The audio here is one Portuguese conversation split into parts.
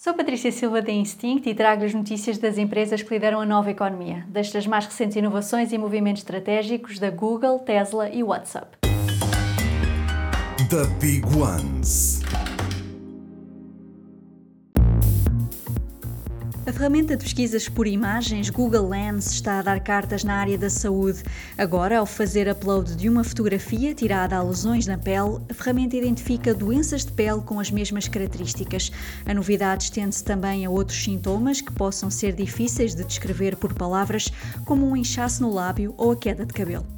Sou Patrícia Silva da Instinct e trago as notícias das empresas que lideram a nova economia, destas mais recentes inovações e movimentos estratégicos da Google, Tesla e WhatsApp. The Big Ones. A ferramenta de pesquisas por imagens Google Lens está a dar cartas na área da saúde. Agora, ao fazer upload de uma fotografia tirada a lesões na pele, a ferramenta identifica doenças de pele com as mesmas características. A novidade estende-se também a outros sintomas que possam ser difíceis de descrever por palavras, como um inchaço no lábio ou a queda de cabelo.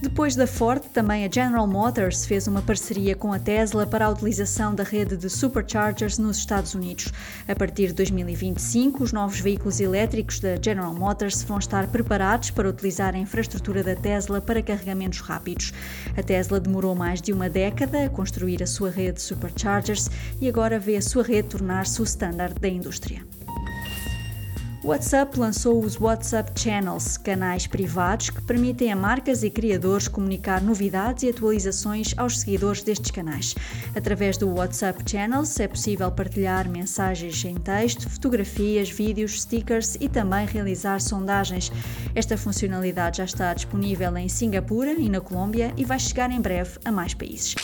Depois da Ford, também a General Motors fez uma parceria com a Tesla para a utilização da rede de superchargers nos Estados Unidos. A partir de 2025, os novos veículos elétricos da General Motors vão estar preparados para utilizar a infraestrutura da Tesla para carregamentos rápidos. A Tesla demorou mais de uma década a construir a sua rede de superchargers e agora vê a sua rede tornar-se o standard da indústria. O WhatsApp lançou os WhatsApp Channels, canais privados que permitem a marcas e criadores comunicar novidades e atualizações aos seguidores destes canais. Através do WhatsApp Channels é possível partilhar mensagens em texto, fotografias, vídeos, stickers e também realizar sondagens. Esta funcionalidade já está disponível em Singapura e na Colômbia e vai chegar em breve a mais países.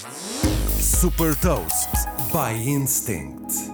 Super Toast by Instinct.